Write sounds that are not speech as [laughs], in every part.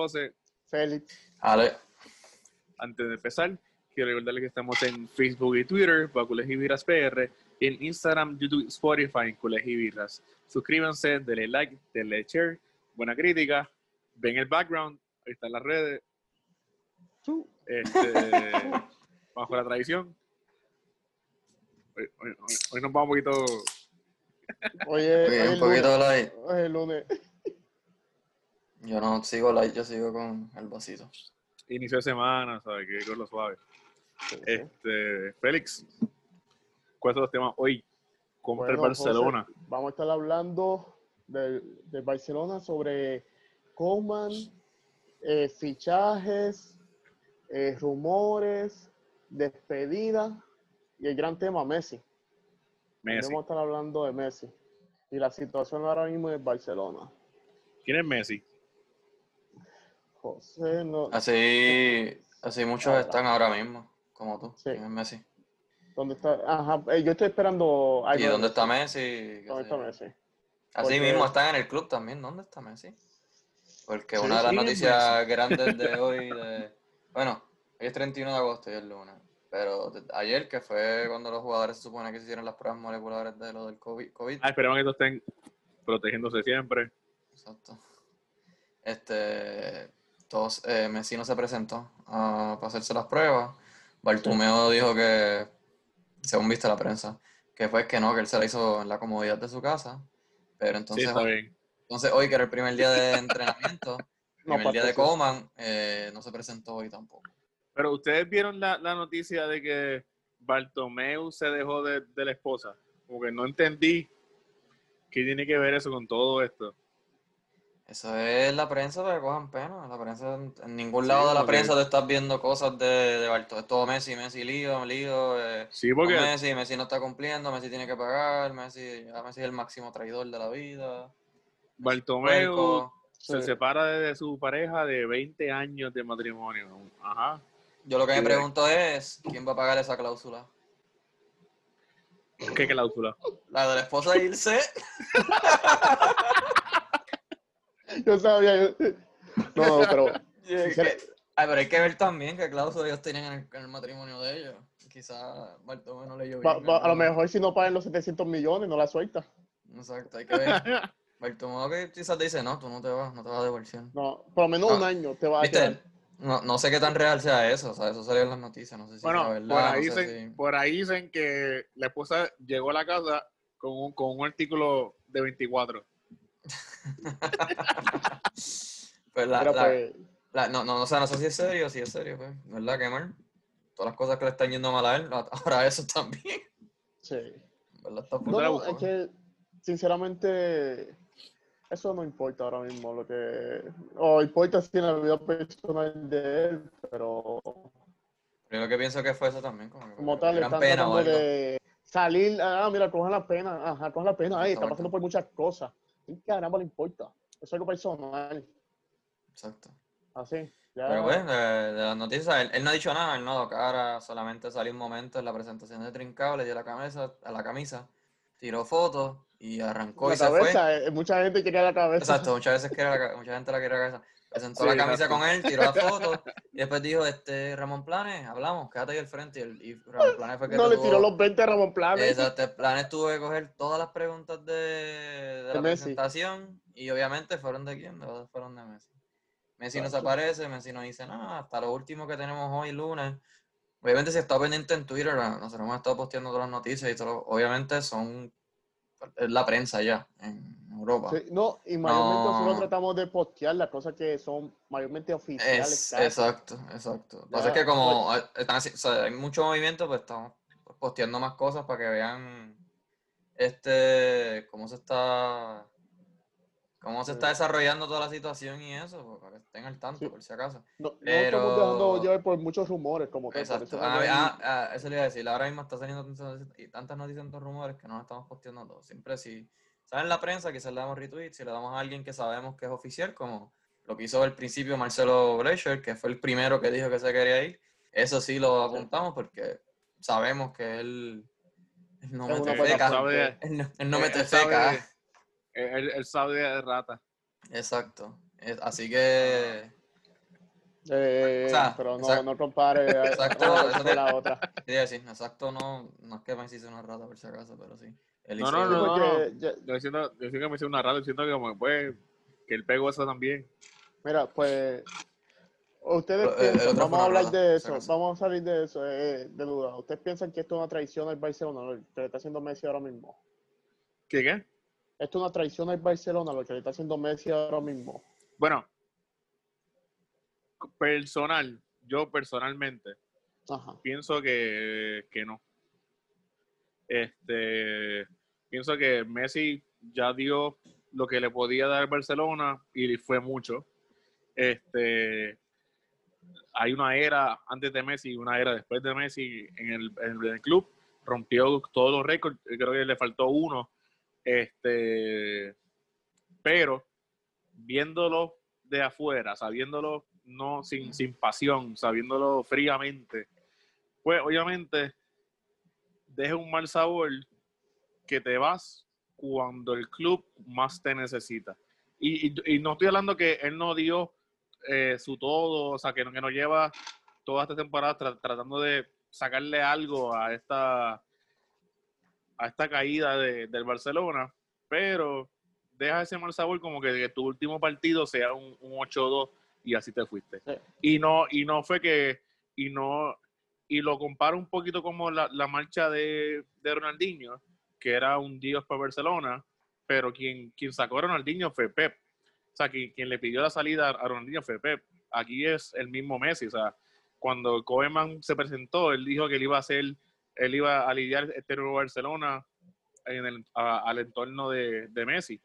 José. Félix. Ale. Antes de empezar, quiero recordarles que estamos en Facebook y Twitter, para Cules y Birras PR, y en Instagram, YouTube, Spotify, y Birras. Suscríbanse, denle like, denle share, buena crítica, ven el background, ahí están las redes. Este, [laughs] bajo la tradición. Hoy, hoy- hoy- hoy nos vamos un poquito Oye, Oye, un poquito light. Hoy es lunes. Yo no sigo light, yo sigo con el vasito. inicio de semana, ¿sabes? Que con lo suave. Sí, sí. Este, Félix, ¿cuáles son los temas hoy contra el Bueno, Barcelona? José, vamos a estar hablando del del Barcelona sobre Coman, eh, fichajes, eh, rumores, despedidas y el gran tema Messi. Messi. Vamos a estar hablando de Messi y la situación ahora mismo en Barcelona. ¿Quién es Messi? José, no, Así, así muchos Ahora. están ahora mismo, como tú. Sí. ¿Quién es Messi? ¿dónde está? Ajá, eh, yo estoy esperando. ay, ¿Y dónde está Messi? ¿Qué ¿Dónde está? Messi? Así Porque- mismo están en el club también. ¿Dónde está Messi? Porque Sí, una de las sí, noticias [laughs] grandes de hoy, de, bueno, hoy es 31 de agosto y es lunes, pero ayer que fue cuando los jugadores se supone que se hicieron las pruebas moleculares de lo del COVID, COVID Ah, esperemos que todos estén protegiéndose siempre. Exacto. Este, todos, eh, Messi no se presentó ah, para hacerse las pruebas. Bartumeo dijo que, según viste la prensa, que fue que no, que él se la hizo en la comodidad de su casa. Pero Sí, entonces, está bien. entonces hoy, que era el primer día de [laughs] entrenamiento, el No, primer día de. Coman, eh, no se presentó hoy tampoco. Pero ustedes vieron la, la noticia de que Bartomeu se dejó de, de la esposa. Como que no entendí qué tiene que ver eso con todo esto. Eso es la prensa para que cojan pena. La prensa, en, ningún Sí, lado de la prensa te estás viendo cosas de, de Barto- Es todo Messi, Messi lío, lío. eh, Sí, porque Messi, Messi no está cumpliendo, Messi tiene que pagar, Messi, ya Messi es el máximo traidor de la vida. Bartomeu se Sí. separa de su pareja de 20 años de matrimonio. Ajá. Yo lo que me Sí. pregunto es, ¿quién va a pagar esa cláusula? ¿Qué cláusula? ¿La de la esposa de irse? [laughs] [laughs] Yo sabía. yo- No, pero [laughs] Que- Ay, pero hay que ver también qué cláusula ellos tenían en el, en el matrimonio de ellos. Quizá Bartomeu no le leyó a lo mejor si no pagan los 700 millones, no la suelta. Exacto, hay que ver. [laughs] Bartomeu que quizás te dice, no, tú no te vas, no te vas versión. No, por lo menos No. un año te va a quedar. No, no sé qué tan real sea eso, o sea, eso salió en las noticias, no sé si Bueno, verdad, por, ahí no sé dicen, si- por ahí dicen que la esposa llegó a la casa con un, con un artículo de 24. [laughs] Pues la- Pero la- pues, la- no, no, o sea, no sé si es serio, si es serio, pues, ¿verdad? Mal. Todas las cosas que le están yendo mal a él, ahora eso también, sí. ¿verdad? Está No, la no, busco. es que sinceramente eso no importa ahora mismo lo que o importa si en la vida personal de él, pero Primero que pienso que fue eso también, como, tal gran están pena o tratando algo. de salir, ah, mira, cojan la pena, ajá, cojan la pena, ay, está pasando por muchas cosas. ¿Y caramba le importa? Es algo personal, Exacto. así. Ya, Pero pues, de, de las noticias, él, él no ha dicho nada, él no ha dado cara, solamente salió un momento en la presentación de Trincado, le dio la camisa, a la camisa, tiró fotos y arrancó la y se fue. eh, mucha gente quería la cabeza. Exacto, muchas veces quiere la [laughs] mucha gente la quiere la cabeza. Presentó Sí, la camisa exacto. con él, tiró la [laughs] foto y después dijo, este, Ramón Planes, hablamos, quédate ahí al frente. Y, el- y Ramón Planes fue que No le tuvo- tiró los 20 a Ramón Planes. Exacto, Planes tuvo que coger todas las preguntas de, de De la Messi. presentación y obviamente fueron de quién, de- fueron de Messi. Messi no se aparece, Messi no dice nada, hasta lo último que tenemos hoy, lunes. Obviamente si está pendiente en Twitter, nosotros hemos estado posteando todas las noticias y todo, obviamente son la prensa ya en Europa. Sí, no, y mayormente No. nosotros tratamos de postear las cosas que son mayormente oficiales. Es, exacto, exacto. Lo que pasa es que como eh, están o sea, hay mucho movimiento, pues estamos posteando más cosas para que vean este cómo se está cómo se está Sí. desarrollando toda la situación y eso, pues, para que estén al tanto, Sí. por si acaso. No, no Pero- estamos dejando llevar por muchos rumores como Exacto. Ah, hay- ah, ah, eso le iba a decir. Ahora mismo está saliendo tantas noticias- y tantas noticias, tantos rumores que no nos estamos posteando todos. Siempre si sale en la prensa, quizás le damos retweet, si le damos a alguien que sabemos que es oficial, como lo que hizo al principio Marcelo Blecher, que fue el primero que dijo que se quería ir, eso sí lo apuntamos porque sabemos que él, no mete feca. Él no, mete feca. De- Él, él sabe de rata. Exacto. Eh, Así que, Eh, O sea, pero no, exacto. no compare eh, [laughs] Exacto, eso con la otra. [laughs] exacto, no, no es que Messi sea una rata por si acaso, pero sí. No, no, no, ya- Yo siento, yo siento que me hice una rata, yo siento que como que, pues, que él pegó eso también. Mira, pues ustedes Pero, eh, el piensan, otro vamos a hablar rata, de eso, acaso. vamos a salir de eso, eh, de duda. ¿Ustedes piensan que esto es una traición al Barcelona, lo que le está haciendo Messi ahora mismo? ¿Qué qué? Esto es una traición al Barcelona, lo que le está haciendo Messi ahora mismo. Bueno, personal, yo personalmente Ajá. pienso que, que no. Este, pienso que Messi ya dio lo que le podía dar Barcelona y fue mucho. Este, hay una era antes de Messi y una era después de Messi en el, en el club. Rompió todos los récords, creo que le faltó uno. Este, pero viéndolo de afuera, sabiéndolo no sin, sin pasión, sabiéndolo fríamente, pues obviamente deja un mal sabor que te vas cuando el club más te necesita. Y, no estoy hablando que él no dio eh, su todo, o sea, que que no lleva toda esta temporada tra- tratando de sacarle algo a esta a esta caída de- del Barcelona, pero deja ese mal sabor como que, que tu último partido sea un, un 8-2 y así te fuiste. Sí. Y no y no fue que y no y lo comparo un poquito como la, la marcha de, de Ronaldinho, que era un dios para Barcelona, pero quien, quien sacó a Ronaldinho fue Pep. O sea, quien, quien le pidió la salida a Ronaldinho fue Pep. Aquí es el mismo Messi. O sea, cuando Koeman se presentó, él dijo que él iba a hacer, él iba a lidiar este nuevo Barcelona en el, a- al entorno de, de Messi.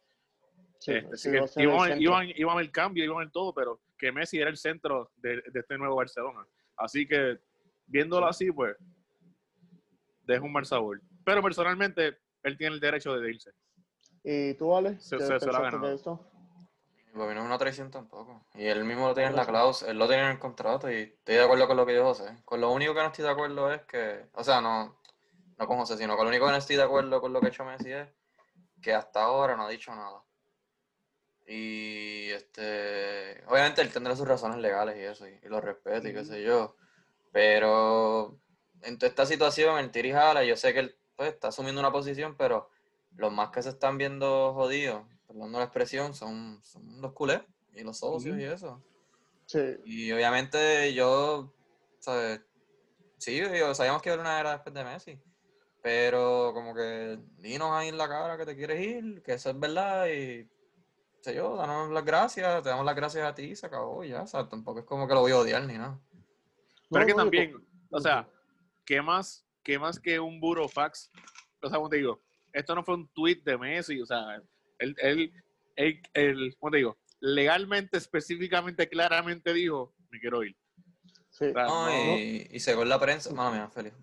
Sí, Este, sí, que iban, centro. iban, iban el cambio, iban el todo, pero que Messi era el centro de, de este nuevo Barcelona. Así que, viéndolo así, pues, deja un mal sabor. Pero personalmente, él tiene el derecho de irse. ¿Y tú, Ale? Se- ¿Qué se- se lo ha pensaste ganado. de esto? Para mí no es una traición tampoco. Y él mismo lo tiene en la cláusula, él lo tiene en el contrato y estoy de acuerdo con lo que dijo José. Con lo único que no estoy de acuerdo es que, o sea, no, no con José, sino con lo único que no estoy de acuerdo con lo que ha hecho Messi es que hasta ahora no ha dicho nada. Y este, obviamente él tendrá sus razones legales y eso, y, y lo respeto y qué sé yo. Pero en toda esta situación, el tira y jala, yo sé que él pues, está asumiendo una posición, pero los más que se están viendo jodidos, perdón la expresión, son, son los culés y los socios Ujú. y eso. Sí, Y obviamente yo, ¿sabes? Sí, yo, sabíamos que iba a haber una era después de Messi. Pero como que dinos ahí en la cara que te quieres ir, que eso es verdad y sé yo, danos las gracias, te damos las gracias a ti y se acabó y ya, o sea, tampoco es como que lo voy a odiar ni nada. Pero es que no, también, co- o sea, ¿qué más, qué más que un burofax? O sea, como te digo, esto no fue un tweet de Messi, o sea, él, él, él, él, ¿cómo te digo? Legalmente, específicamente, claramente dijo, me quiero ir. sí. O sea, No, no- y, y según la prensa, mía, Félix.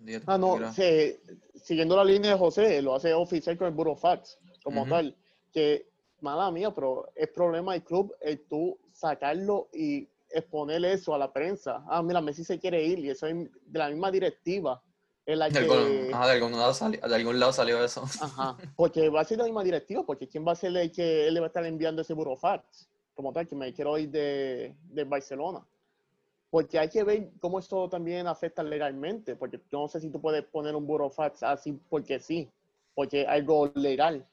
di- Ah, no, sí, siguiendo la línea de José, lo hace oficial con el Burofax, como tal, que, mala mía, pero es problema del club el tú sacarlo y exponer eso a la prensa. Ah, mira, Messi se quiere ir y eso es de la misma directiva en la De que... algún, ajá, de algún lado salió, de algún lado salió eso. Ajá, [laughs] porque va a ser la misma directiva, porque ¿quién va a ser el que él le va a estar enviando ese burofax? Como tal, que me quiero ir de, de Barcelona. Porque hay que ver cómo eso también afecta legalmente, porque yo no sé si tú puedes poner un burofax así porque sí, porque es algo legal.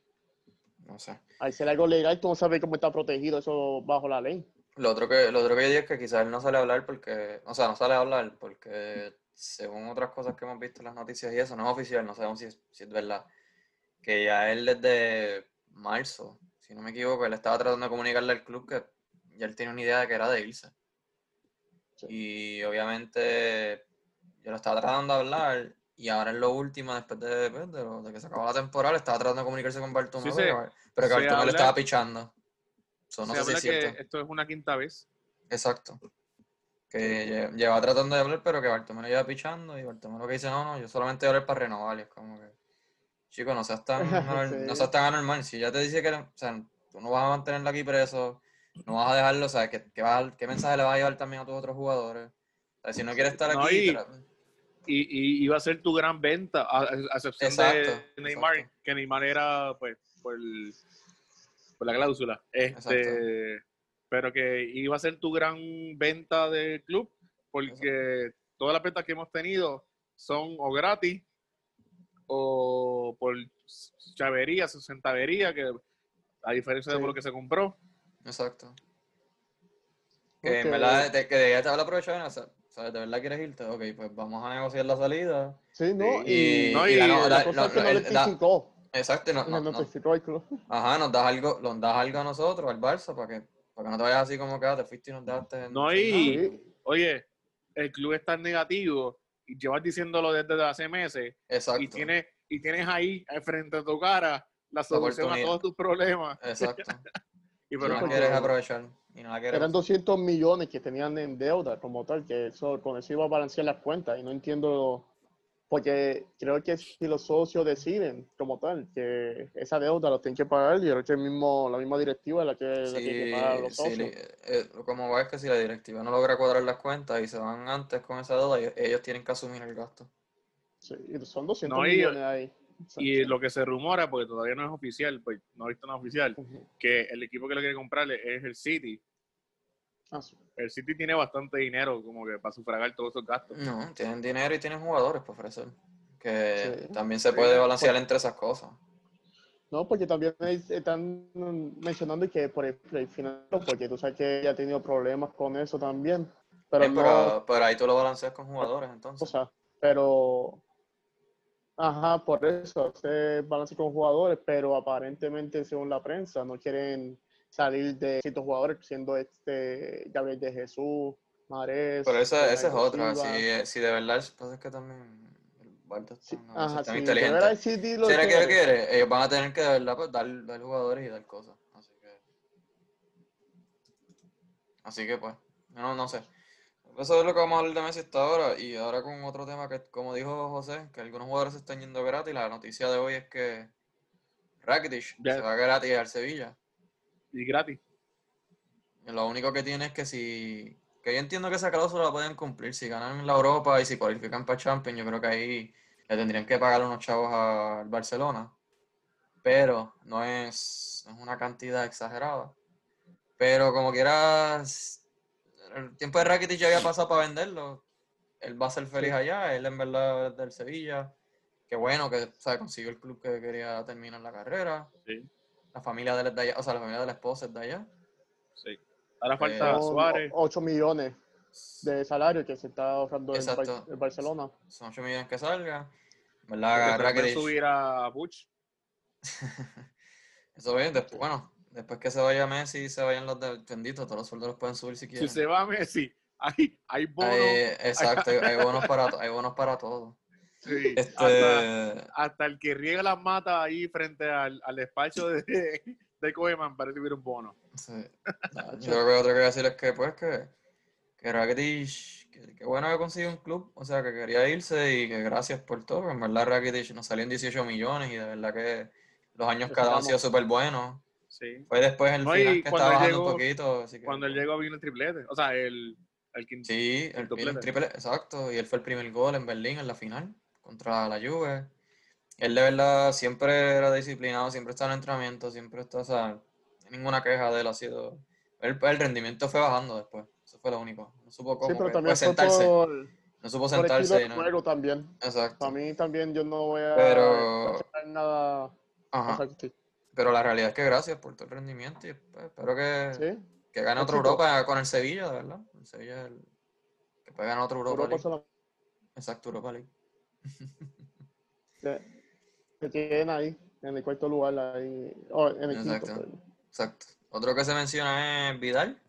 No sé. Al ser algo legal, tú no sabes cómo está protegido eso bajo la ley. Lo otro que, lo otro que yo digo es que quizás él no sale a hablar porque, o sea, no sale a hablar porque según otras cosas que hemos visto en las noticias y eso, no es oficial, no sabemos si es, si es verdad, que ya él desde marzo, si no me equivoco, él estaba tratando de comunicarle al club que ya él tenía una idea de que era de irse. Sí. Y obviamente yo lo estaba tratando de hablar y ahora en lo último, después de, pues, de, lo- de que se acabó la temporada, estaba tratando de comunicarse con Bartomeu, Sí, se- pero, que Bartomeu le estaba pichando. So, no se sé si habla es que cierto. esto es una quinta vez. Exacto. Que lle- lleva tratando de hablar, pero que Bartomeu lo lleva pichando y Bartomeu lo que dice, no, no, yo solamente voy a hablar para renovar. Y es como que, chico, no seas tan, [laughs] no seas tan anormal. Si ya te dice que, o sea, tú no vas a mantenerlo aquí preso, no vas a dejarlo, o sea, ¿qué, qué, mensaje le vas a llevar también a tus otros jugadores? O sea, si no quieres estar No, aquí, y- tra- Y, y iba a ser tu gran venta, a, a excepción Exacto, de Neymar, exacto. que Neymar era, pues, por, el- por la cláusula. Este, pero que iba a ser tu gran venta del club, porque todas las ventas que hemos tenido son o gratis o por chavería, centavería, que a diferencia de Sí. lo que se compró. Exacto. Que en Ok. verdad, de, que de ya te habla aprovechar, o sea, ¿sabes? ¿De verdad quieres irte? Ok, pues vamos a negociar la salida. Sí, ¿no? Y- Y, no, y y la, no, la cosa no, es que no, no él da- notificó. Exacto, y no, No, no, no- notificó al club. ajá, nos das algo, nos das algo a nosotros, al Barça, para que, para que no te vayas así como que ah, te fuiste y dejaste. en- No, y-. Oye, el club está en negativo y llevas diciéndolo desde hace meses Exacto. y tienes, y tienes ahí frente a tu cara la solución a todos tus problemas. Exacto. [laughs] Y pero no porque- quieres aprovechar. Y no la quieres Eran usar. 200 millones que tenían en deuda como tal, que eso, con eso iba a balancear las cuentas y no entiendo, porque creo que si los socios deciden como tal que esa deuda la tienen que pagar, yo creo que el mismo, la misma directiva es la que, la que tiene que pagar los Sí, socios. sí, eh, como va es que si la directiva no logra cuadrar las cuentas y se van antes con esa deuda, ellos, ellos tienen que asumir el gasto. Sí, y son 200 No, y- millones ahí. Y lo que se rumora, porque todavía no es oficial, pues no he visto nada oficial, Ujú. que el equipo que lo quiere comprarle es el City. Ah, sí. El City tiene bastante dinero como que para sufragar todos esos gastos. No, tienen dinero y tienen jugadores para ofrecer. Que Sí. también se puede pues- balancear entre esas cosas. No, porque también es- están mencionando que por ejemplo el final, porque tú sabes que ella ha tenido problemas con eso también. Pero Eh, no, pero, pero ahí tú lo balanceas con jugadores, o entonces. sea, pero ajá, por eso se balance con jugadores, pero aparentemente según la prensa no quieren salir de ciertos jugadores, siendo este Gabriel de Jesús, Mares. Pero esa, esa es otra. Si, si de verdad, pasa es que también el Barça está, Sí, no, ajá, está sí, inteligente. Si era que quiere. quiere, ellos van a tener que de verdad pues, dar, dar jugadores y dar cosas. Así que. Así que pues, no, no sé. Eso es lo que vamos a hablar de Messi hasta ahora. Y ahora con otro tema que, como dijo José, que algunos jugadores se están yendo gratis. La noticia de hoy es que Rakitic se va gratis al Sevilla. Y gratis. Lo único que tiene es que si. Que yo entiendo que esa cláusula la pueden cumplir. Si ganan la Europa y si cualifican para Champions, yo creo que ahí le tendrían que pagar unos chavos al Barcelona. Pero no es, es una cantidad exagerada. Pero como quieras. El tiempo de Rakitic ya había pasado para venderlo. Él va a ser feliz allá. Él en verdad es del Sevilla. Qué bueno que o sea, consiguió el club que quería terminar la carrera. Sí, La familia de de allá. O sea, la familia de la esposa es de allá. sí. Ahora falta Eh, Suárez. 8 millones de salario que se está ahorrando el, Bar- el Barcelona. son 8 millones que salga. ¿Verdad? Rakitic. subir a Butch. [laughs] Eso bien, después, bueno, después que se vaya Messi y se vayan los de benditos, todos los sueldos los pueden subir si Si quieren. se va Messi, hay, hay bonos. Eh, exacto, hay, hay bonos para hay bonos para todo. Sí, Este, hasta, hasta el que riega las matas ahí frente al, al despacho de, [laughs] de Koeman para recibir un bono. sí. [laughs] No, yo creo que otro que decir es que pues que, que Rakitic, que, que bueno que consiguió un club, o sea que quería irse y que gracias por todo, porque en verdad Rakitic nos salió en 18 millones y de verdad que los años dado han sido súper buenos. Sí. Fue después el No, final que estaba bajando un poquito. Así que, Cuando él pues, llegó vino el triplete. O sea, el, el quinto. Sí, el, el doblete. el triple, exacto. Y él fue el primer gol en Berlín en la final contra la Juve. Él de verdad siempre era disciplinado, siempre estaba en entrenamiento, siempre está, o sea, ninguna queja de él ha sido. El, el rendimiento fue bajando después. Eso fue lo único. No supo cómo Sí, pero también fue sentarse. por, No supo por sentarse. de y no- juego también. Exacto. Para mí también yo no voy a Pero- nada Ajá. a. Pero la realidad es que gracias por todo el rendimiento y pues, espero que, Sí, que gane Éxito. Europa con el Sevilla, de verdad. El Sevilla el- que puede ganar otra Europa, Europa League. Exacto, Europa League. Se, se tienen ahí, en el cuarto lugar, ahí, oh, en el. Exacto. Exacto. Otro que se menciona es Vidal.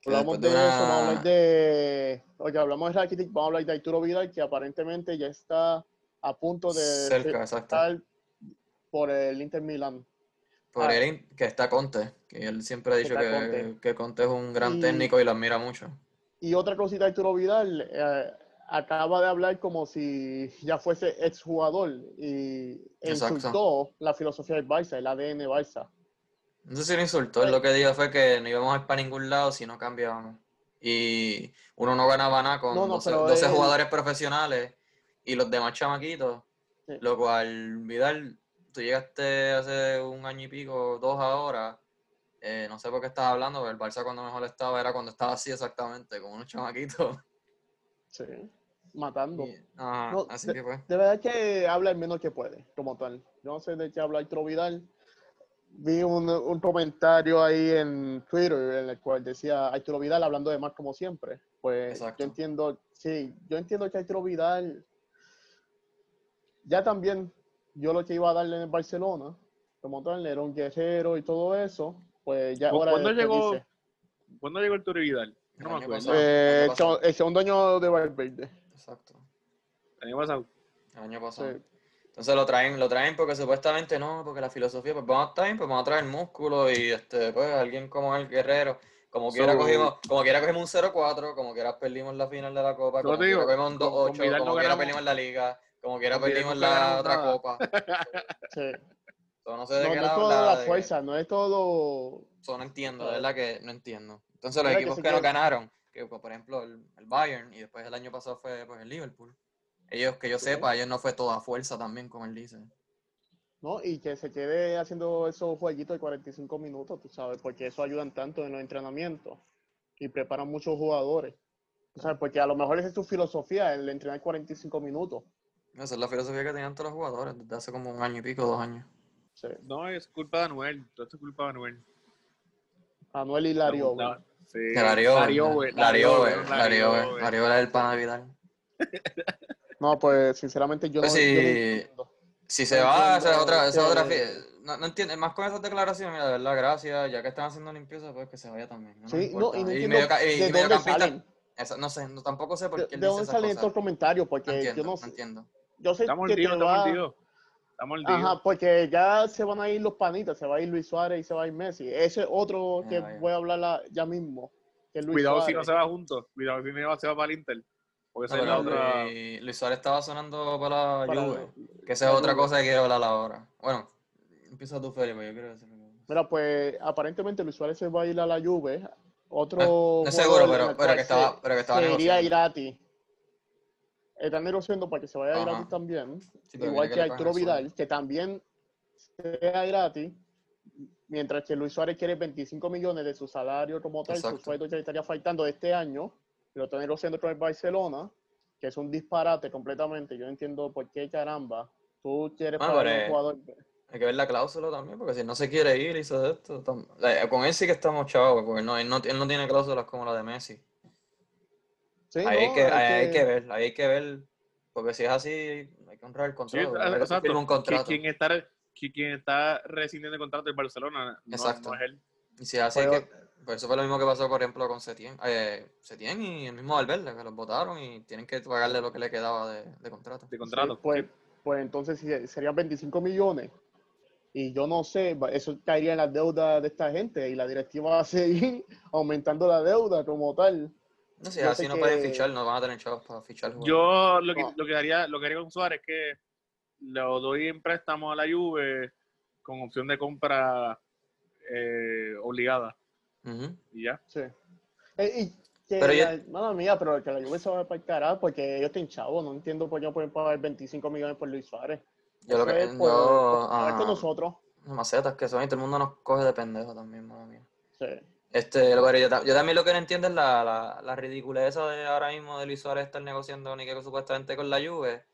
que Hablamos de de eso, vamos a hablar de. Oye, hablamos de Rakitic, vamos a hablar de Arturo Vidal, que aparentemente ya está a punto de Cerca, estar por el Inter Milan. Por Ah. él, que está Conte, que él siempre ha dicho que Conte. que Conte es un gran Y- técnico y lo admira mucho. Y otra cosita, Arturo Vidal eh, acaba de hablar como si ya fuese exjugador y Exacto. insultó la filosofía del Barça, el ADN Barça. No sé si lo insultó, él lo que dijo fue que no íbamos a ir para ningún lado si no cambiábamos. Y uno no ganaba nada con No, no, 12, pero 12 él- jugadores profesionales y los demás chamaquitos. Sí. Lo cual, Vidal, tú llegaste hace un año y pico, dos ahora, eh, no sé por qué estás hablando, pero el Barça cuando mejor estaba era cuando estaba así exactamente, como unos chamaquitos. Sí, matando. Y- ajá, No, así que pues. De verdad que habla el menos que puede, como tal. Yo no sé de qué habla Arturo Vidal. Vi un, un comentario ahí en Twitter en el cual decía Arturo Vidal hablando de más como siempre. Pues Exacto. yo entiendo, sí, yo entiendo que Arturo Vidal ya también yo lo que iba a darle en el Barcelona, como tal, era un guerrero y todo eso, pues ya ¿Cu- ahora cuándo llegó? ¿Cuándo llegó el Toro Vidal? No El me acuerdo. pasado. eh, pasado. el segundo año de Valverde. Exacto. El año pasado. El año pasado. Sí. Entonces lo traen, lo traen porque supuestamente no, porque la filosofía, pues vamos a estar, pues vamos a traer músculo y este, pues alguien como el guerrero. Como quiera So- cogimos, como quiera cogimos un 0-4, como quiera perdimos la final de la copa, como te quiera digo, cogimos un con- con 2-8, Vidal no como quiera ganamos- perdimos la liga, como quiera perdimos la ganamos otra nada. copa. Sí. So, no sé de No, qué no es toda la de fuerza, no es todo. So, no entiendo, de verdad que no entiendo. Entonces los que equipos que nos quede- ganaron, que pues, por ejemplo el, el Bayern y después el año pasado fue pues el Liverpool. Ellos, que yo Sí. sepa, ellos no fue toda fuerza también, como él dice. ¿no? Y que se quede haciendo esos jueguitos de 45 minutos, tú sabes, porque eso ayudan tanto en los entrenamientos y preparan muchos jugadores. Tú sabes, porque a lo mejor esa es tu filosofía, el entrenar 45 minutos. Esa es la filosofía que tenían todos los jugadores desde hace como un año y pico, dos años. Sí. No, es culpa de Anuel. Todo esto es culpa de Anuel. Anuel y Lario. La- la- sí. Lario, Lario, güey, Lario, Lario, Lario, güey. Lario era el pana de Vidal. No, pues sinceramente yo no, Pues yo no sí. entiendo. Si se va, esa es otra, esa es otra no, no entiendo, más con esas declaraciones, mira, de verdad, gracias, ya que están haciendo limpieza, pues que se vaya también. No, Sí, no, y no y medio, y de dónde salen. esa- no sé, no, tampoco sé por ¿De, qué él de dónde esas salen cosas. estos comentarios? No Porque entiendo, yo no no sé. entiendo. Yo sé Estamos que mordidos, te estamos va-. Ajá, porque ya se van a ir los panitas, se va a ir Luis Suárez y se va a ir Messi. Ese es otro que Ya, ya. voy a hablar la- ya mismo. Que Luis Cuidado si no se va juntos. Cuidado si no se va para el Inter. Porque esa es la otra. Luis, Luis Suárez estaba sonando para la Para- Juve, que esa es la otra Juve. cosa que quiero hablar ahora. Bueno, empieza tú, Felipe, yo quiero decir. Mira, pues aparentemente Luis Suárez se va a ir a la Juve. Otro. Ah, No seguro, pero, pero que estaba, pero que estaba se iría negociando. Están negociando para que se vaya Ajá. Irati también. Sí, Igual que Arturo sueldo. Vidal, que también sea Irati. Mientras que Luis Suárez quiere 25 millones de su salario como tal, su Exacto. sueldo que le estaría faltando de este año, lo está negociando con el Barcelona, que es un disparate completamente. Yo no entiendo por qué caramba tú quieres Ah, pagar a un eh, jugador. Hay que ver la cláusula también, porque si no se quiere ir y hizo esto, eh, con él sí que estamos chavos, porque no, él, no, él no tiene cláusulas como la de Messi. Sí, ahí, hay no, que, hay ahí hay que- que ver, ahí hay que ver, porque si es así, hay que honrar el Sí, contrato. exacto. hay que firmar un contrato. Quien está, qui- quien está rescindiendo el contrato del Barcelona no, Exacto. no es él. Y si es así, Pero- que, pues eso fue lo mismo que pasó, por ejemplo, con Setien, eh, Setien y el mismo Valverde, que los votaron y tienen que pagarle lo que le quedaba de, de contrato. De contrato. Sí, pues, pues entonces sí, serían 25 millones. Y yo no sé, eso caería en la deuda de esta gente y la directiva va a seguir [laughs] aumentando la deuda como tal. No sé, Yo así no pueden fichar, no van a tener chavos para fichar jugadores. Yo lo que, No. lo que haría, lo que haría con Suárez es que lo doy en préstamo a la Juve con opción de compra eh, obligada. Y ya. Sí. Eh, y que Pero yo- la, madre mía, pero que la Juve se va para el carajo porque ellos están chavos. No entiendo por qué no pueden pagar 25 millones por Luis Suárez. Yo lo que, es por- yo, por jugar con ah, nosotros. macetas que son y todo el mundo nos coge de pendejo también, madre mía. Sí. Este, pero yo, yo también lo que no entiendo es la, la, la ridiculez de ahora mismo de Luis Suárez estar negociando ni que supuestamente con la Juve,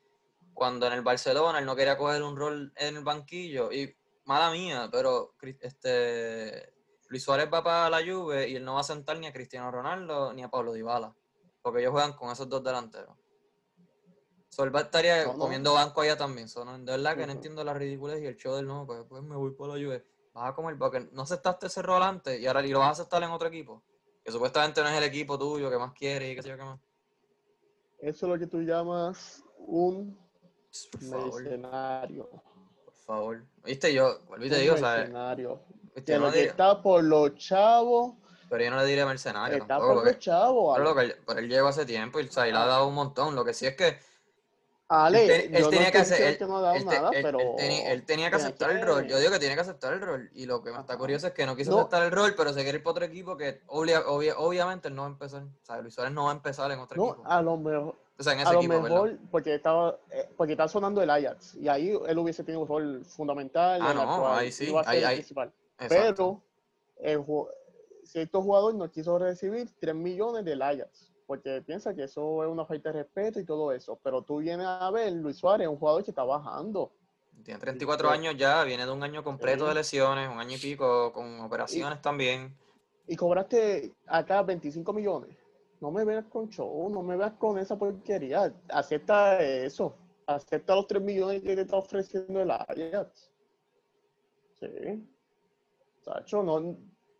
cuando en el Barcelona él no quería coger un rol en el banquillo. Y, mala mía, pero este Luis Suárez va para la Juve y él no va a sentar ni a Cristiano Ronaldo ni a Pablo Dybala, porque ellos juegan con esos dos delanteros. So, él va- estaría comiendo banco allá también. So, no- de verdad que no entiendo la ridiculez y el show del no, pues, pues me voy por la Juve. Vas a comer porque no aceptaste ese rol antes y ahora y lo vas a aceptar en otro equipo. Que supuestamente no es el equipo tuyo que más quieres y qué sé yo qué más. Eso es lo que tú llamas un Por favor, mercenario. por favor. Viste, yo, y te digo, ¿sabes? Viste, Que yo no lo que diría- está por los chavos, pero yo no le diría mercenario está tampoco. por los chavos. pero, lo que él, pero él llegó hace tiempo y o sea, y le ha dado un montón. Lo que sí es que Ale, él, no tenía que hacer. Él, nada, pero él tenía, aceptar el rol. Yo digo que tiene que aceptar el rol. Y lo que me está curioso es que no quiso No. aceptar el rol, pero se quiere ir para otro equipo que obvia- obvia- obviamente él no va a empezar. O sea, Luis Suárez no va a empezar en otro no, equipo. a lo mejor, O sea, en a ese lo equipo, mejor perdón. porque estaba eh, porque está sonando el Ajax y ahí él hubiese tenido un rol fundamental Ah, en no, ahí sí, a ahí- el ahí-. Pero el cierto jugador no quiso recibir 3 millones del Ajax, porque piensa que eso es una falta de respeto y todo eso. Pero tú vienes a ver, Luis Suárez es un jugador que está bajando. Tiene 34 Sí. años ya, viene de un año completo Sí. de lesiones, un año y pico con operaciones también. Y cobraste acá 25 millones. No me veas con show, no me veas con esa porquería. Acepta eso. Acepta los 3 millones que te está ofreciendo el Ajax. Sí. Sacho, no,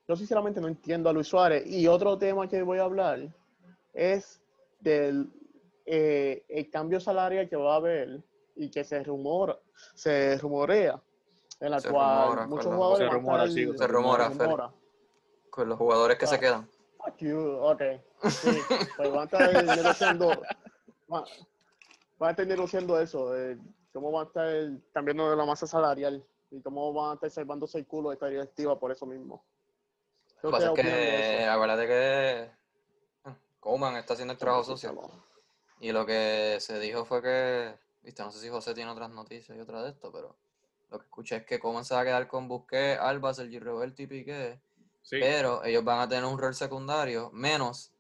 yo sinceramente no entiendo a Luis Suárez. Y otro tema que voy a hablar es del eh, el cambio salarial que va a haber y que se rumora, se rumorea, en la Se cual rumora, muchos los- jugadores Se rumora, sí, se rumora, Feli. Con los jugadores que se Ah. quedan. Fuck you, ok. Sí, pues van a estar negociando, [laughs] van, van a estar negociando eso, eh, cómo van a estar cambiando la masa salarial y cómo van a estar salvándose el culo de esta directiva por eso mismo. ¿Qué Lo que pasa es de que, acuérdate que eh, Coleman está haciendo el trabajo sucio. Escúchalo. Y lo que se dijo fue que, viste, no sé si José tiene otras noticias y otras de esto, pero lo que escuché es que Coman se va a quedar con Busquets, Alba, Sergi Roberto y Piqué, Sí, pero ellos van a tener un rol secundario, menos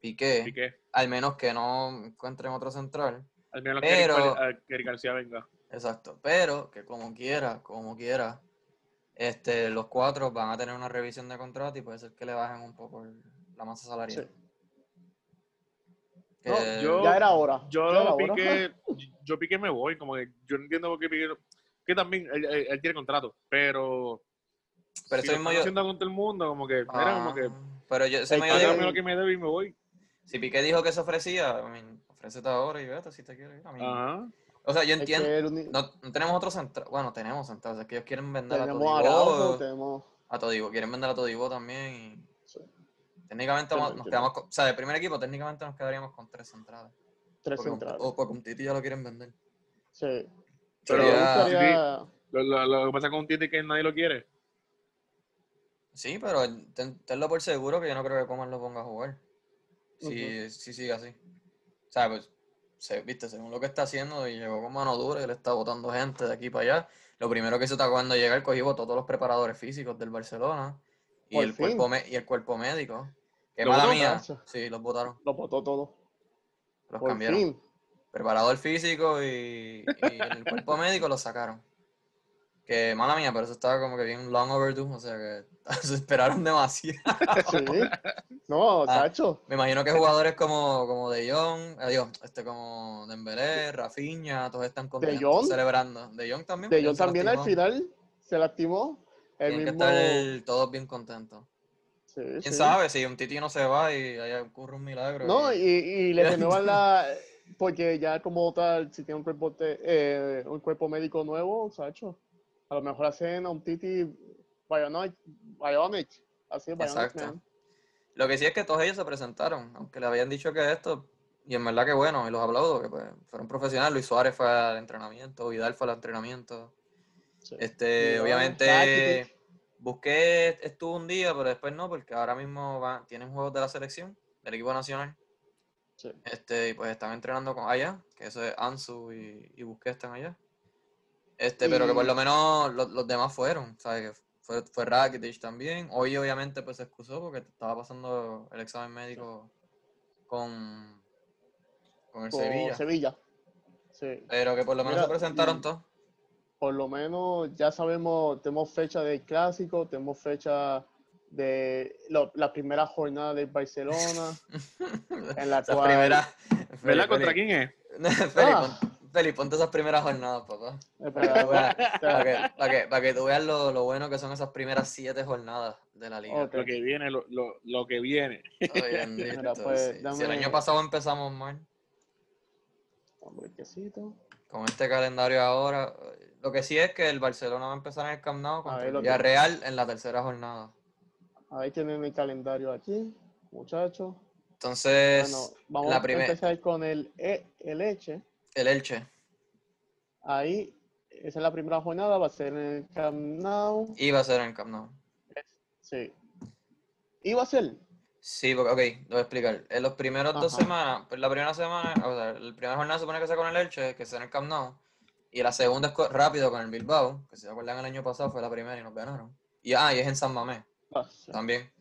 Piqué, Piqué. al menos que no encuentren otro central. Al menos Pero- que Eric, Gar- que Eric García venga. Exacto, pero que como quiera, como quiera, este, los cuatro van a tener una revisión de contrato y puede ser que le bajen un poco el- la masa salarial. Sí. No, yo- Ya era hora. Yo ya era lo hora. piqué, [laughs] yo piqué me voy, como que yo no entiendo por qué piqué, que también él, él- él tiene contrato, pero Pero si están yo- haciendo con todo el mundo, como que, mira, como que, Ah, Pero yo, digo, págame lo que me debe y me voy. si Piqué dijo que se ofrecía, I mean, ofrécete ahora y vete si te quieres ir. I mean, Ajá. O sea, yo Es entiendo, que el no, no tenemos otro central, bueno, tenemos central, es que ellos quieren vender a tenemos a Araujo, Todibo, tenemos... a Todibo, quieren vender a Todibo también y. técnicamente Sí, vamos- nos quedamos con, o sea, de primer equipo técnicamente nos quedaríamos con tres centrales. Tres Porque, un- centrales. o porque un Titi ya lo quieren vender. Sí. Pero Lo, lo- lo que pasa con un Titi es que nadie lo quiere. Sí, pero ten- tenlo por seguro que yo no creo que Coman lo ponga a jugar. Si, si sigue así. O sea, pues, se, viste, según lo que está haciendo, y llegó con mano dura y le está botando gente de aquí para allá. Lo primero que hizo está cuando llega el cogió todos los preparadores físicos del Barcelona y Por el fin. cuerpo me- y el cuerpo médico. Que ¿Lo mala mía. Sí, los votaron. Lo botó todo. Los Por cambiaron. fin. Preparador físico y, y el cuerpo médico los sacaron. Que mala mía, pero eso estaba como que bien long overdue. O sea que [laughs] se esperaron demasiado. Sí. No, Ah. Tacho. Me imagino que jugadores como, como De Jong, adiós, este como Dembélé, Rafinha, todos están contentos Jong? celebrando. De Jong también. De Jong también al final se lastimó. El Tienen que mismo. estar todos bien contentos. Sí, ¿Quién sí. sabe si un Titi no se va y ahí ocurre un milagro? No, y- y, y le [laughs] renuevan la. Porque ya como tal, si tiene un cuerpo, te- eh, un cuerpo médico nuevo, Sacho, a lo mejor hacen a un Titi Bionic, Bionic así, Bionic Exacto. Man. Lo que sí es que todos ellos se presentaron, aunque le habían dicho que esto, y en verdad que bueno, y los aplaudo, que pues, fueron profesionales. Luis Suárez fue al entrenamiento, Vidal fue al entrenamiento. Sí. Este, obviamente. Busqué estuvo un día, pero después no, porque ahora mismo tienen juegos de la selección, del equipo nacional. Sí. Este, y pues están entrenando con allá, que eso es Ansu y, y Busquets están allá. Este, pero que por lo menos los, los demás fueron, ¿sabes? Que fue, fue Rakitic también. Hoy obviamente pues se excusó porque estaba pasando el examen médico con, con el Con Sevilla. Sevilla. Sí. Pero que por lo menos Mira, se presentaron y- todos. Por lo menos ya sabemos, tenemos fecha del clásico, tenemos fecha de lo- la primera jornada del Barcelona, [laughs] en la Esas cual- primeras. ¿Verdad? ¿Contra quién es? Feli, Ah. pon- Feli, ponte esas primeras jornadas, papá. Espera, [laughs] Para que, para que, para que tú veas lo, lo bueno que son esas primeras siete jornadas de la liga. Lo que viene, lo, lo, lo que viene. Mira, pues, sí. Si el año pasado empezamos mal, un con este calendario ahora, lo que sí es que el Barcelona va a empezar en el Camp Nou contra el que- Villarreal en la tercera jornada. Ahí tienen el calendario aquí, muchachos. Entonces, Bueno, vamos la a empezar con el, E- el Eche. el Elche Ahí, esa es la primera jornada, va a ser en el Camp Nou. iba a ser en el Camp Nou. Sí. Iba a ser. Sí, porque, ok, lo voy a explicar. En los primeros dos semanas, pues la primera semana, o sea, la primera jornada se supone que sea con el Elche, que sea en el Camp Nou, y la segunda es rápido con el Bilbao, que si se acuerdan el año pasado fue la primera y nos ganaron. Y, ah, y es en San Mamés. Ah, sí. también.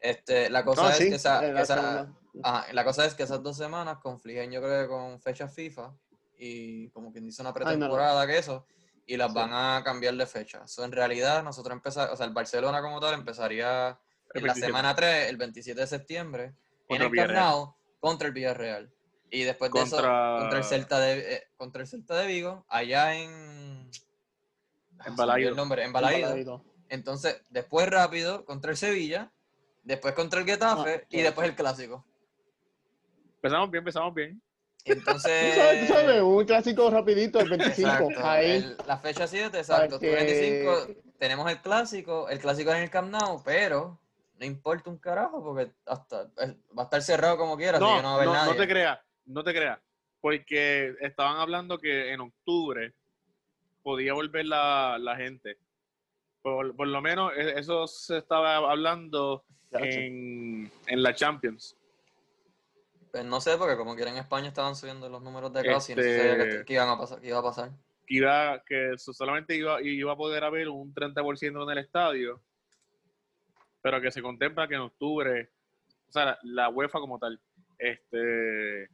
Este, la cosa es sí, que esa, la esa- segunda. ajá, la cosa es que esas dos semanas confligen yo creo que con fechas FIFA y como quien dice una Ay, no, no. pretemporada que eso y las Sí. van a cambiar de fecha. So, en realidad nosotros empezamos, o sea, el Barcelona como tal empezaría El en la 27. semana 3, el 27 de septiembre, en Contra el el Camp Villarreal. Nou contra el Villarreal. Y después de eso, Contra- el Celta de, eh, contra el Celta de Vigo, allá en... Ah, olvidó Balaído. el nombre, en Balaído. Balaído. Entonces, después rápido contra el Sevilla, después contra el Getafe Ah, y después el Clásico. Empezamos bien, empezamos bien. Entonces... [laughs] Tú sabes, tú sabes, un clásico rapidito, el 25. Exacto, [laughs] ahí. el- la fecha 7, exacto. que- 25, tenemos el clásico, el clásico es en el Camp Nou, pero no importa un carajo porque hasta es- va a estar cerrado como quiera, así No, que no va a haber no, nadie. no te creas, no te creas. Porque estaban hablando que en octubre podía volver la, la gente. Por, por lo menos e- eso se estaba hablando en, en la Champions. Pues no sé, porque como quiera en España estaban subiendo los números de casos y no se sabía que, que iban a pasar, que iba a pasar. Que, iba, que so- solamente iba, iba a poder haber un 30% en el estadio, pero que se contempla que en octubre, o sea, la, la UEFA como tal, este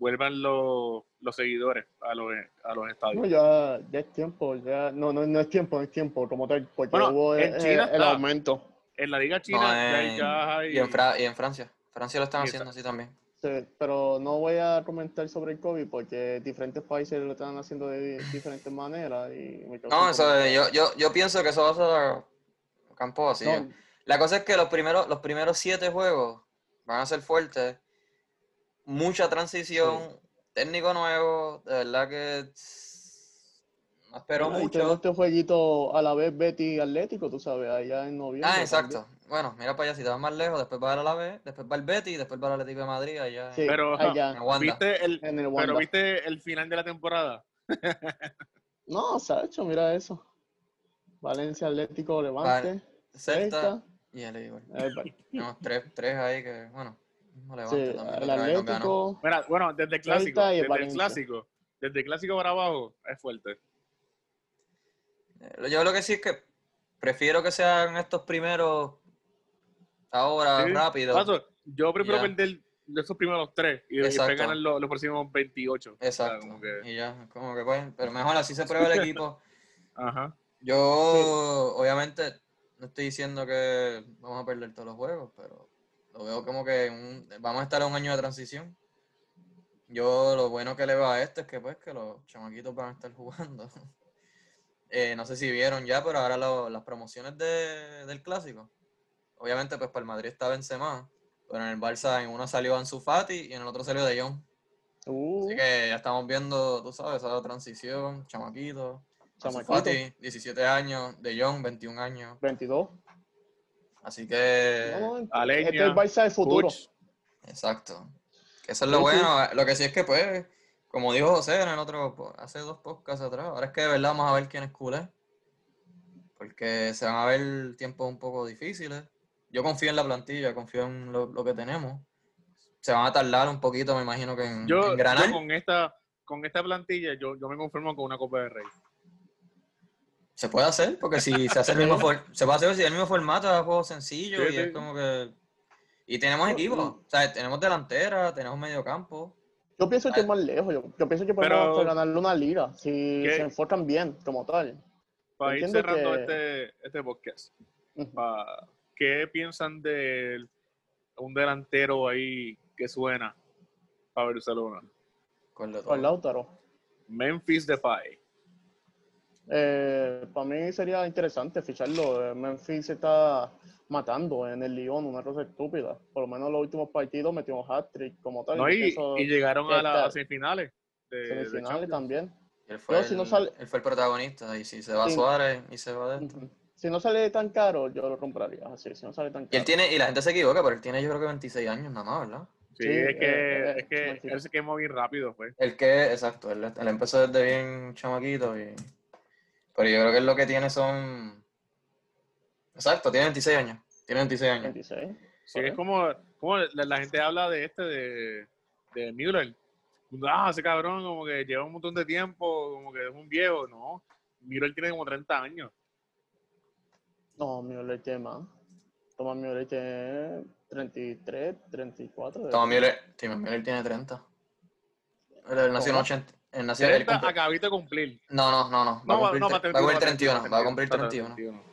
vuelvan los, los seguidores a los, a los No, estadios. ya, ya es tiempo, ya, no, no, no es tiempo, no es tiempo como tal, porque Bueno, hubo en eh, China el está. aumento. En la Liga China No, ya, en- ya hay... Y en, Fra- y en Francia. Francia lo están haciendo así también. Sí, pero no voy a comentar sobre el COVID porque diferentes países lo están haciendo de di- diferentes maneras. Y me No, eso, yo, yo, yo pienso que eso va a ser campo así. No, La cosa es que los primeros, los primeros siete juegos van a ser fuertes. Mucha transición, técnico nuevo, de verdad que no espero bueno, mucho. este jueguito a la vez Betty Atlético, tú sabes, allá en noviembre. Ah, también. exacto. Bueno, mira para allá, si te vas más lejos, después va a la B, después va el Betty, después va el Atlético de Madrid, allá Sí, en- Pero, allá, en Wanda. ¿Viste el, en el pero viste el final de la temporada. [laughs] No, Sacho, mira eso. Valencia Atlético Levante. Celta Celta. y el igual. vale. Tenemos tres, tres ahí que, bueno, mismo Sí, también. el. Atlético. Mira, bueno, desde el clásico, desde el clásico, desde el clásico para abajo es fuerte. Eh, Yo lo que sí es que prefiero que sean estos primeros ahora Sí, rápido. Paso, yo prefiero Ya. perder de esos primeros tres y, después ganar los, los próximos 28. O sea, Exacto. como que- Y ya, como que pues, pero mejor así se prueba el [laughs] equipo. ajá. Yo, obviamente, no estoy diciendo que vamos a perder todos los juegos, pero lo veo como que un- vamos a estar en un año de transición. Yo lo bueno que le veo a esto es que pues que los chamaquitos van a estar [laughs] jugando. Eh, no sé si vieron ya, pero ahora lo- las promociones de- del clásico. Obviamente, pues para el Madrid está Benzema, pero en el Barça en uno salió Ansu Fati y en el otro salió De Jong. Uh, Así que ya estamos viendo, tú sabes, esa transición, chamaquito. Ansu Chamaquito. Fati, 17 años, De Jong, 21 años. 22. Así que, No, Aleña, este es el Barça del futuro. Puch, exacto. Que eso es lo Sí, sí. bueno. Lo que sí es que, pues, como dijo José en el otro, hace dos podcasts atrás, ahora es que de verdad vamos a ver quién es culé. Porque se van a ver tiempos un poco difíciles. Yo confío en la plantilla, confío en lo, lo que tenemos. Se van a tardar un poquito, me imagino que en, Yo, en granar. yo con esta con esta plantilla yo, yo me conformo con una Copa de Rey. Se puede hacer, porque si se hace el mismo [laughs] se puede hacer si el mismo formato de juego sencillo Sí, y es como que y tenemos equipos, o sea, tenemos delantera, tenemos medio campo. Yo pienso que es más lejos. Yo, yo pienso que podemos Pero- ganarle una liga si ¿Qué? se enfocan bien, como tal. Para ir Entiendo cerrando que- este, este podcast, pa- ¿qué piensan de un delantero ahí que suena para Barcelona? Con lo Con Lautaro. Memphis Depay. Eh, para mí sería interesante ficharlo. Eh, Memphis se está matando en el Lyon, una cosa estúpida. Por lo menos los últimos partidos metió hat-trick como tal. No, y, y llegaron a las semifinales. De, de semifinales Champions. también. Él fue, Yo, el, si no sale- él fue el protagonista y si se va Sí. Suárez y se va dentro. Si no sale tan caro, yo lo compraría. Así, si no sale tan Y caro. él tiene y la gente se equivoca, pero él tiene yo creo que 26 años nada más, ¿verdad? Sí, Sí, es que, eh, eh, es que él se quemó bien rápido, pues. El que, exacto, él, él empezó desde bien chamaquito y pero yo creo que lo que tiene son exacto, tiene 26 años. Tiene 26 años. 26. Sí, es como, como la, la gente habla de este, de, de Müller. Ah, ese cabrón como que lleva un montón de tiempo, como que es un viejo. No, Müller tiene como 30 años. No, mío, le tema. Thomas Müller tiene 33, 34. de- Thomas Müller, Müller tiene 30. Él, nació en ¿Cómo? 80. Él nació, él 30 cumple- acabito de cumplir. No, no, no, no. Va a cumplir, no, tre- para va a cumplir 31, 31. Va a cumplir para 31. 31.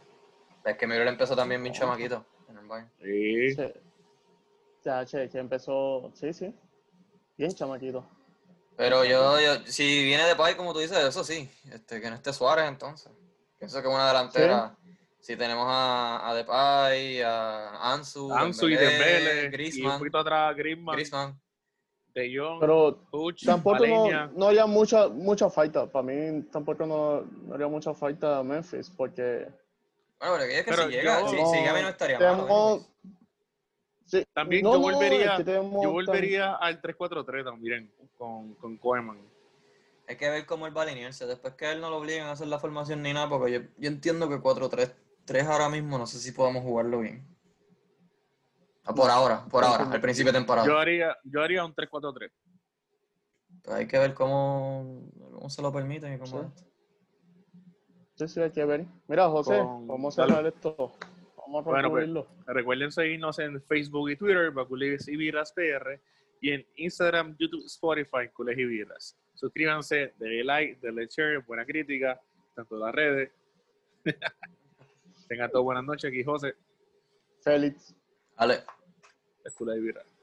Es que Müller empezó también bien chamaquito en el Bayern. Sí. Sí. Ya, che, que empezó, sí, sí. Bien chamaquito. Pero yo, yo, si viene de Pay, como tú dices, eso sí. Este, que no esté Suárez, entonces. Pienso que una delantera. Si tenemos a, a Depay, a Ansu, Ansu y Dembélé, Dembélé. Y un Griezmann, poquito atrás Griezmann, Griezmann. De Jong, Pero Puch, tampoco no, no haría mucha, mucha falta. Para mí tampoco no, no haría mucha falta a Memphis porque Bueno, pero es que Pero si llega, yo- si, no, si llega no estaría mal. sí, También no, yo no, volvería- es que tenemos Yo volvería al 3-4-3 también con, con Koeman. Hay que ver cómo él va a alinearse. Después que a él no lo obliguen a hacer la formación ni nada, porque yo, yo entiendo que 4-3-3 ahora mismo no sé si podamos jugarlo bien. Ah, Por ahora, por ahora, al principio de temporada. Yo haría, yo haría un 3-4-3. Pero hay que ver cómo, cómo se lo permiten y cómo... Sí. Sí, sí, hay que ver. Mira, José, Con- vamos a cerrar esto. Vamos a Bueno, pues. Recuerden seguirnos en Facebook y Twitter, Baculevis y Birras PR, y en Instagram, YouTube, Spotify, Colegio y Birras. Suscríbanse, denle like, denle share, buena crítica, tanto en las redes. [laughs] Tengan todos buenas noches, aquí José, Félix. Vale. Escuela de Birras.